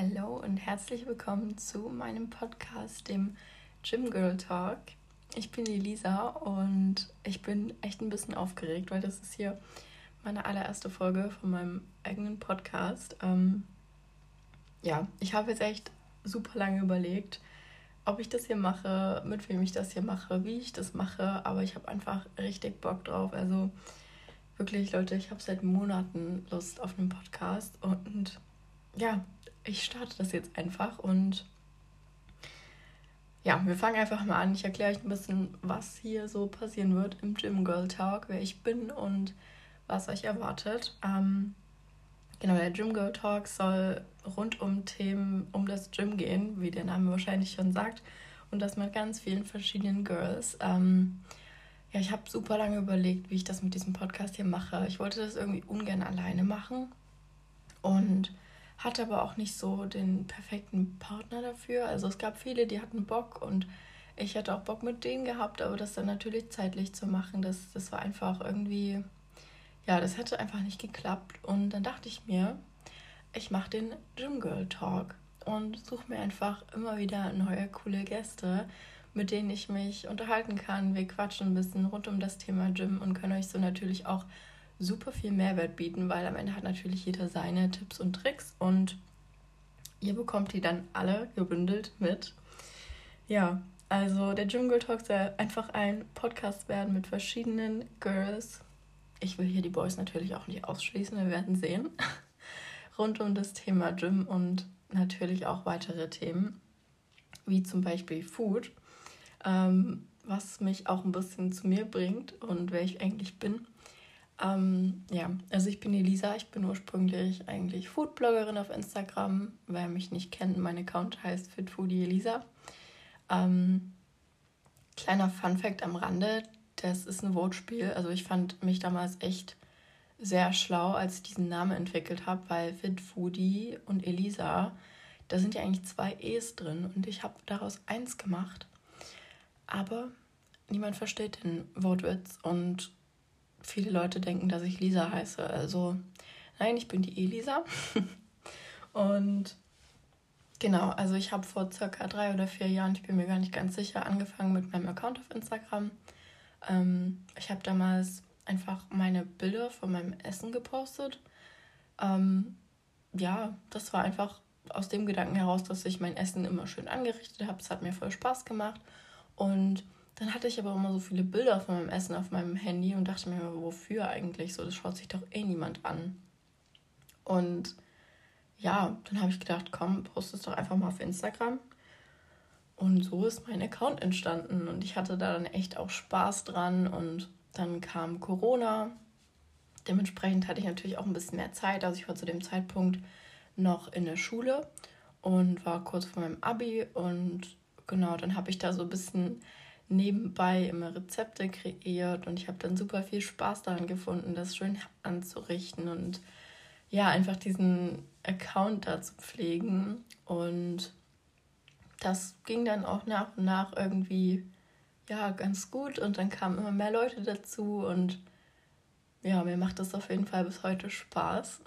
Hallo und herzlich willkommen zu meinem Podcast, dem Gym Girl Talk. Ich bin die Lisa und ich bin echt ein bisschen aufgeregt, weil das ist hier meine allererste Folge von meinem eigenen Podcast. Ähm, ja, ich habe jetzt echt super lange überlegt, ob ich das hier mache, mit wem ich das hier mache, wie ich das mache, aber ich habe einfach richtig Bock drauf. Also wirklich, Leute, ich habe seit Monaten Lust auf einen Podcast und ja, ich starte das jetzt einfach und ja, wir fangen einfach mal an. Ich erkläre euch ein bisschen, was hier so passieren wird im Gym Girl Talk, wer ich bin und was euch erwartet. Ähm, genau, der Gym Girl Talk soll rund um Themen um das Gym gehen, wie der Name wahrscheinlich schon sagt, und das mit ganz vielen verschiedenen Girls. Ähm, ja, ich habe super lange überlegt, wie ich das mit diesem Podcast hier mache. Ich wollte das irgendwie ungern alleine machen und hatte aber auch nicht so den perfekten Partner dafür. Also es gab viele, die hatten Bock und ich hatte auch Bock mit denen gehabt, aber das dann natürlich zeitlich zu machen, das, das war einfach irgendwie, ja, das hätte einfach nicht geklappt. Und dann dachte ich mir, ich mache den Gym Girl Talk und suche mir einfach immer wieder neue coole Gäste, mit denen ich mich unterhalten kann. Wir quatschen ein bisschen rund um das Thema Gym und können euch so natürlich auch super viel Mehrwert bieten, weil am Ende hat natürlich jeder seine Tipps und Tricks und ihr bekommt die dann alle gebündelt mit. Ja, also der Girl Talk soll einfach ein Podcast werden mit verschiedenen Girls. Ich will hier die Boys natürlich auch nicht ausschließen, wir werden sehen. Rund um das Thema Gym und natürlich auch weitere Themen, wie zum Beispiel Food, ähm, was mich auch ein bisschen zu mir bringt und wer ich eigentlich bin. Ähm, ja, also ich bin Elisa, ich bin ursprünglich eigentlich Foodbloggerin auf Instagram. Wer mich nicht kennt, mein Account heißt FitFoodie Elisa. Ähm, kleiner Fun Fact am Rande, das ist ein Votespiel. Also ich fand mich damals echt sehr schlau, als ich diesen Namen entwickelt habe, weil FitFoodie und Elisa, da sind ja eigentlich zwei E's drin und ich habe daraus eins gemacht. Aber niemand versteht den Wortwitz und viele Leute denken, dass ich Lisa heiße. Also nein, ich bin die Elisa. und genau, also ich habe vor circa drei oder vier Jahren, ich bin mir gar nicht ganz sicher, angefangen mit meinem Account auf Instagram. Ähm, ich habe damals einfach meine Bilder von meinem Essen gepostet. Ähm, ja, das war einfach aus dem Gedanken heraus, dass ich mein Essen immer schön angerichtet habe. Es hat mir voll Spaß gemacht. Und dann hatte ich aber immer so viele Bilder von meinem Essen auf meinem Handy und dachte mir, wofür eigentlich so? Das schaut sich doch eh niemand an. Und ja, dann habe ich gedacht, komm, post es doch einfach mal auf Instagram. Und so ist mein Account entstanden und ich hatte da dann echt auch Spaß dran und dann kam Corona. Dementsprechend hatte ich natürlich auch ein bisschen mehr Zeit. Also ich war zu dem Zeitpunkt noch in der Schule und war kurz vor meinem Abi und genau, dann habe ich da so ein bisschen nebenbei immer Rezepte kreiert und ich habe dann super viel Spaß daran gefunden, das schön anzurichten und ja, einfach diesen Account da zu pflegen. Und das ging dann auch nach und nach irgendwie ja ganz gut und dann kamen immer mehr Leute dazu und ja, mir macht das auf jeden Fall bis heute Spaß.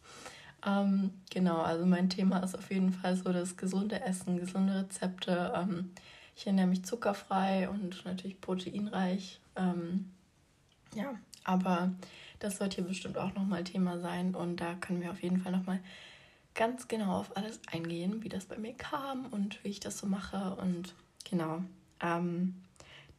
ähm, genau, also mein Thema ist auf jeden Fall so das gesunde Essen, gesunde Rezepte. Ähm, ich ernähre mich zuckerfrei und natürlich proteinreich. Ähm, ja, aber das wird hier bestimmt auch nochmal Thema sein und da können wir auf jeden Fall nochmal ganz genau auf alles eingehen, wie das bei mir kam und wie ich das so mache und genau. Ähm,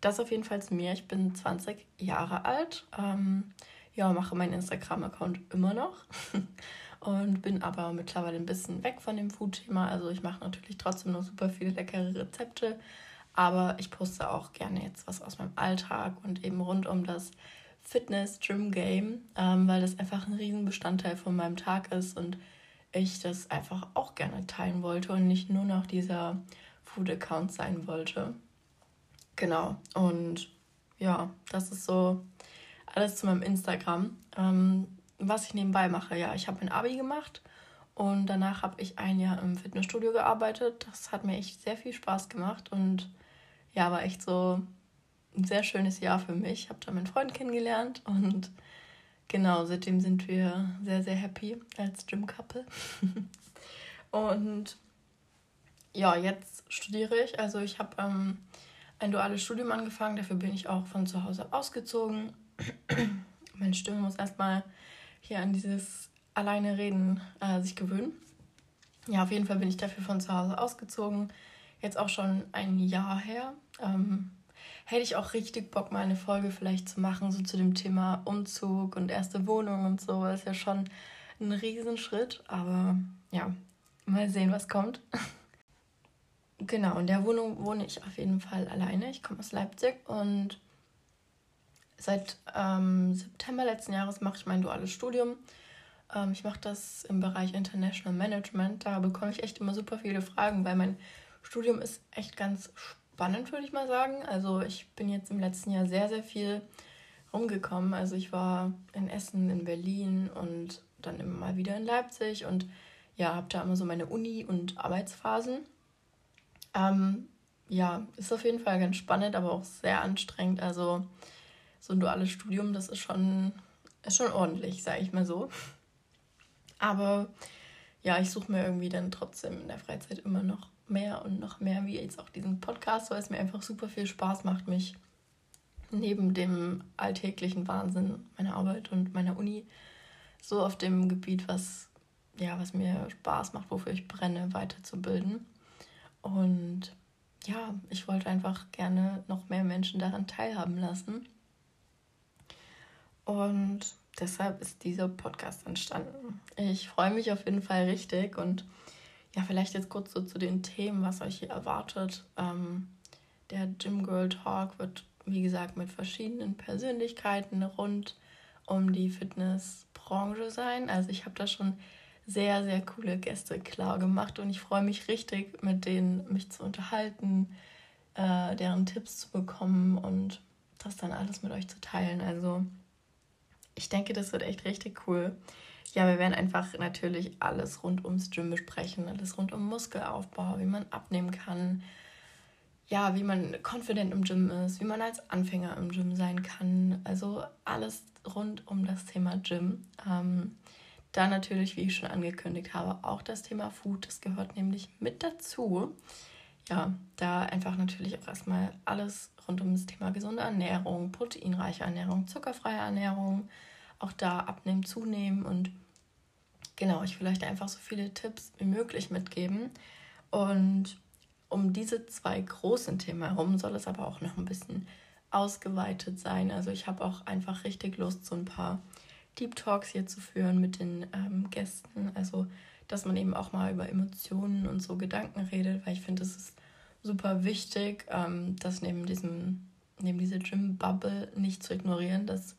das auf jeden Fall zu mir. Ich bin 20 Jahre alt. Ähm, ja, mache meinen Instagram-Account immer noch und bin aber mittlerweile ein bisschen weg von dem Food-Thema. Also ich mache natürlich trotzdem noch super viele leckere Rezepte, aber ich poste auch gerne jetzt was aus meinem Alltag und eben rund um das Fitness-Gym-Game, ähm, weil das einfach ein Riesenbestandteil von meinem Tag ist und ich das einfach auch gerne teilen wollte und nicht nur noch dieser Food-Account sein wollte. Genau, und ja, das ist so alles zu meinem Instagram. Ähm, was ich nebenbei mache, ja, ich habe ein Abi gemacht und danach habe ich ein Jahr im Fitnessstudio gearbeitet. Das hat mir echt sehr viel Spaß gemacht und ja, war echt so ein sehr schönes Jahr für mich. Ich habe da meinen Freund kennengelernt und genau, seitdem sind wir sehr, sehr happy als Gym Couple. Und ja, jetzt studiere ich. Also ich habe ähm, ein duales Studium angefangen. Dafür bin ich auch von zu Hause ausgezogen. Meine Stimme muss erstmal hier an dieses alleine reden äh, sich gewöhnen. Ja, auf jeden Fall bin ich dafür von zu Hause ausgezogen. Jetzt auch schon ein Jahr her. Ähm, hätte ich auch richtig Bock, mal eine Folge vielleicht zu machen, so zu dem Thema Umzug und erste Wohnung und so. Das ist ja schon ein Riesenschritt. Aber ja, mal sehen, was kommt. genau, in der Wohnung wohne ich auf jeden Fall alleine. Ich komme aus Leipzig und seit ähm, September letzten Jahres mache ich mein duales Studium. Ähm, ich mache das im Bereich International Management. Da bekomme ich echt immer super viele Fragen, weil mein Studium ist echt ganz spannend, würde ich mal sagen. Also ich bin jetzt im letzten Jahr sehr, sehr viel rumgekommen. Also ich war in Essen, in Berlin und dann immer mal wieder in Leipzig und ja, habe da immer so meine Uni- und Arbeitsphasen. Ähm, ja, ist auf jeden Fall ganz spannend, aber auch sehr anstrengend. Also so ein duales Studium, das ist schon, ist schon ordentlich, sage ich mal so. Aber ja, ich suche mir irgendwie dann trotzdem in der Freizeit immer noch mehr und noch mehr, wie jetzt auch diesen Podcast, weil es mir einfach super viel Spaß macht, mich neben dem alltäglichen Wahnsinn meiner Arbeit und meiner Uni so auf dem Gebiet, was, ja, was mir Spaß macht, wofür ich brenne, weiterzubilden. Und ja, ich wollte einfach gerne noch mehr Menschen daran teilhaben lassen. Und deshalb ist dieser Podcast entstanden. Ich freue mich auf jeden Fall richtig und ja, vielleicht jetzt kurz so zu den Themen, was euch hier erwartet. Ähm, der Gym Girl Talk wird, wie gesagt, mit verschiedenen Persönlichkeiten rund um die Fitnessbranche sein. Also ich habe da schon sehr, sehr coole Gäste klar gemacht und ich freue mich richtig, mit denen mich zu unterhalten, äh, deren Tipps zu bekommen und das dann alles mit euch zu teilen. Also ich denke, das wird echt richtig cool. Ja, wir werden einfach natürlich alles rund ums Gym besprechen, alles rund um Muskelaufbau, wie man abnehmen kann, ja, wie man confident im Gym ist, wie man als Anfänger im Gym sein kann. Also alles rund um das Thema Gym. Ähm, dann natürlich, wie ich schon angekündigt habe, auch das Thema Food. Das gehört nämlich mit dazu. Ja, da einfach natürlich auch erstmal alles rund um das Thema gesunde Ernährung, proteinreiche Ernährung, zuckerfreie Ernährung, auch da abnehmen, zunehmen und genau, ich will euch einfach so viele Tipps wie möglich mitgeben. Und um diese zwei großen Themen herum soll es aber auch noch ein bisschen ausgeweitet sein. Also ich habe auch einfach richtig Lust, so ein paar Deep Talks hier zu führen mit den ähm, Gästen. Also, dass man eben auch mal über Emotionen und so Gedanken redet, weil ich finde, es ist super wichtig, ähm, das neben diesem, neben dieser Gym-Bubble nicht zu ignorieren, dass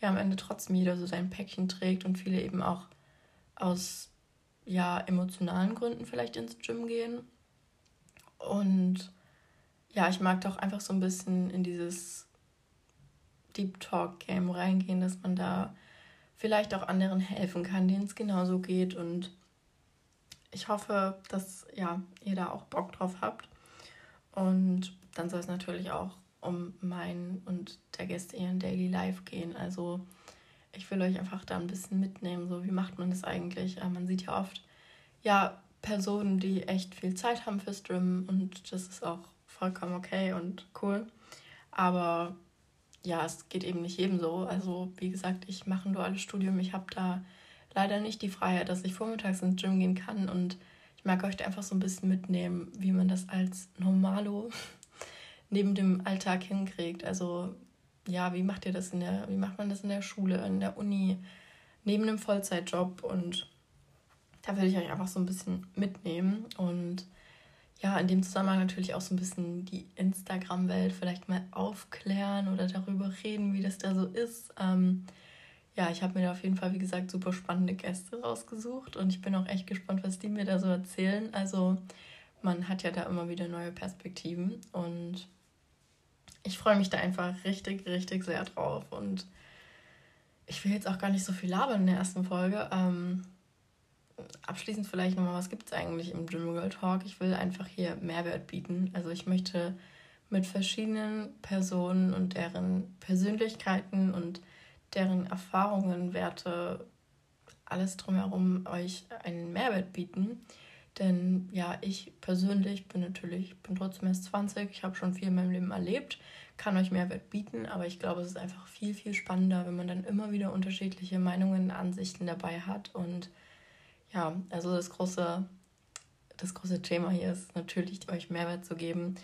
ja am Ende trotzdem jeder so sein Päckchen trägt und viele eben auch aus ja emotionalen Gründen vielleicht ins Gym gehen. Und ja, ich mag doch einfach so ein bisschen in dieses Deep Talk Game reingehen, dass man da vielleicht auch anderen helfen kann, denen es genauso geht. Und ich hoffe, dass ja, ihr da auch Bock drauf habt. Und dann soll es natürlich auch um mein und der Gäste ihren Daily Life gehen. Also ich will euch einfach da ein bisschen mitnehmen, so wie macht man das eigentlich? Äh, man sieht ja oft, ja, Personen, die echt viel Zeit haben für Stream und das ist auch vollkommen okay und cool. Aber ja, es geht eben nicht jedem so. Also wie gesagt, ich mache ein duales Studium. Ich habe da leider nicht die Freiheit, dass ich vormittags ins Gym gehen kann und ich mag euch da einfach so ein bisschen mitnehmen, wie man das als Normalo neben dem Alltag hinkriegt. Also ja, wie macht ihr das in der, wie macht man das in der Schule, in der Uni, neben einem Vollzeitjob und da will ich euch einfach so ein bisschen mitnehmen und ja, in dem Zusammenhang natürlich auch so ein bisschen die Instagram-Welt vielleicht mal aufklären oder darüber reden, wie das da so ist. Ähm, ja, ich habe mir da auf jeden Fall, wie gesagt, super spannende Gäste rausgesucht und ich bin auch echt gespannt, was die mir da so erzählen. Also man hat ja da immer wieder neue Perspektiven und ich freue mich da einfach richtig, richtig sehr drauf. Und ich will jetzt auch gar nicht so viel labern in der ersten Folge. Ähm, abschließend vielleicht nochmal, was gibt es eigentlich im Gym Girl Talk? Ich will einfach hier Mehrwert bieten. Also ich möchte mit verschiedenen Personen und deren Persönlichkeiten und deren Erfahrungen, Werte, alles drumherum euch einen Mehrwert bieten, Denn ja, ich persönlich bin natürlich, bin trotzdem erst 20, ich habe schon viel in meinem Leben erlebt, kann euch Mehrwert bieten, aber ich glaube, es ist einfach viel, viel spannender, wenn man dann immer wieder unterschiedliche Meinungen, Ansichten dabei hat. Und ja, also das große, das große Thema hier ist natürlich, euch Mehrwert zu geben,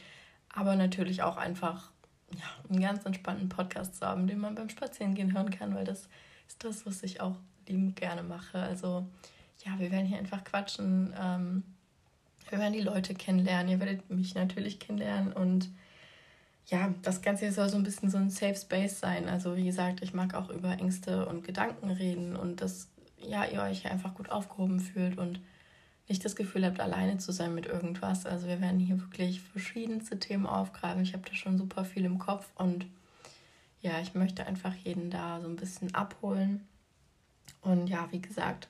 aber natürlich auch einfach ja, einen ganz entspannten Podcast zu haben, den man beim Spazierengehen hören kann, weil das ist das, was ich auch liebend gerne mache. Also ja, wir werden hier einfach quatschen. Ähm, wir werden die Leute kennenlernen. Ihr werdet mich natürlich kennenlernen. Und ja, das Ganze soll so ein bisschen so ein Safe Space sein. Also wie gesagt, ich mag auch über Ängste und Gedanken reden und dass ja, ihr euch einfach gut aufgehoben fühlt und nicht das Gefühl habt, alleine zu sein mit irgendwas. Also wir werden hier wirklich verschiedenste Themen aufgreifen. Ich habe da schon super viel im Kopf und ja, ich möchte einfach jeden da so ein bisschen abholen. Und ja, wie gesagt,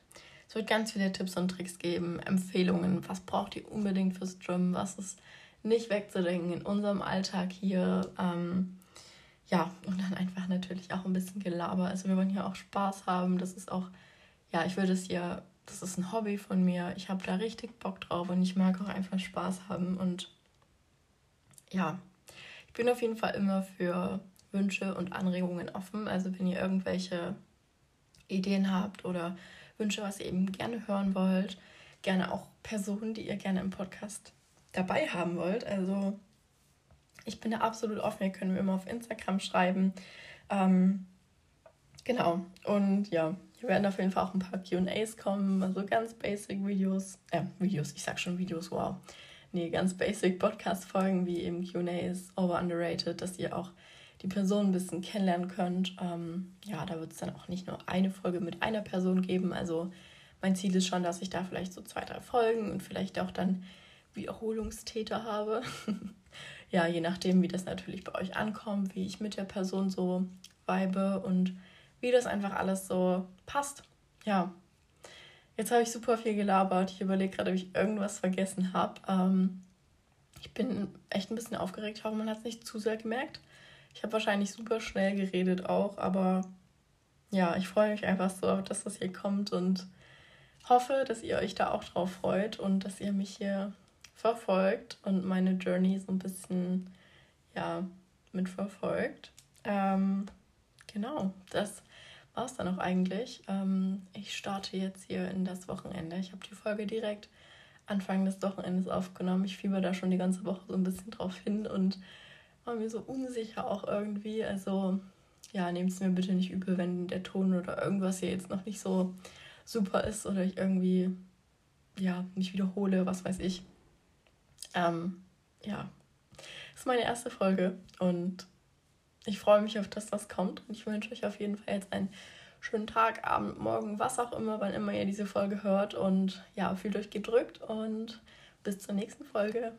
es wird ganz viele Tipps und Tricks geben, Empfehlungen, was braucht ihr unbedingt fürs Gym, was ist nicht wegzudenken in unserem Alltag hier. Ähm, ja, und dann einfach natürlich auch ein bisschen Gelaber. Also wir wollen hier auch Spaß haben. Das ist auch, ja, ich würde es hier, das ist ein Hobby von mir. Ich habe da richtig Bock drauf und ich mag auch einfach Spaß haben. Und ja, ich bin auf jeden Fall immer für Wünsche und Anregungen offen. Also wenn ihr irgendwelche Ideen habt oder Wünsche, was ihr eben gerne hören wollt. Gerne auch Personen, die ihr gerne im Podcast dabei haben wollt. Also ich bin da absolut offen. Ihr könnt mir immer auf Instagram schreiben. Ähm, genau. Und ja, hier werden auf jeden Fall auch ein paar QAs kommen. Also ganz basic Videos. Äh, Videos, ich sag schon Videos, wow. Nee, ganz basic Podcast-Folgen wie eben QAs, over underrated, dass ihr auch die Person ein bisschen kennenlernen könnt. Ähm, ja, da wird es dann auch nicht nur eine Folge mit einer Person geben. Also mein Ziel ist schon, dass ich da vielleicht so zwei, drei Folgen und vielleicht auch dann Wiederholungstäter habe. ja, je nachdem, wie das natürlich bei euch ankommt, wie ich mit der Person so weibe und wie das einfach alles so passt. Ja, jetzt habe ich super viel gelabert. Ich überlege gerade, ob ich irgendwas vergessen habe. Ähm, ich bin echt ein bisschen aufgeregt, aber man hat es nicht zu sehr gemerkt. Ich habe wahrscheinlich super schnell geredet auch, aber ja, ich freue mich einfach so, dass das hier kommt und hoffe, dass ihr euch da auch drauf freut und dass ihr mich hier verfolgt und meine Journey so ein bisschen ja mitverfolgt. Ähm, genau, das war es dann auch eigentlich. Ähm, ich starte jetzt hier in das Wochenende. Ich habe die Folge direkt Anfang des Wochenendes aufgenommen. Ich fieber da schon die ganze Woche so ein bisschen drauf hin und war mir so unsicher auch irgendwie. Also ja, nehmt es mir bitte nicht übel, wenn der Ton oder irgendwas hier jetzt noch nicht so super ist oder ich irgendwie ja mich wiederhole, was weiß ich. Ähm, ja, das ist meine erste Folge und ich freue mich auf das, was kommt und ich wünsche euch auf jeden Fall jetzt einen schönen Tag, Abend, Morgen, was auch immer, wann immer ihr diese Folge hört und ja, fühlt euch gedrückt und bis zur nächsten Folge.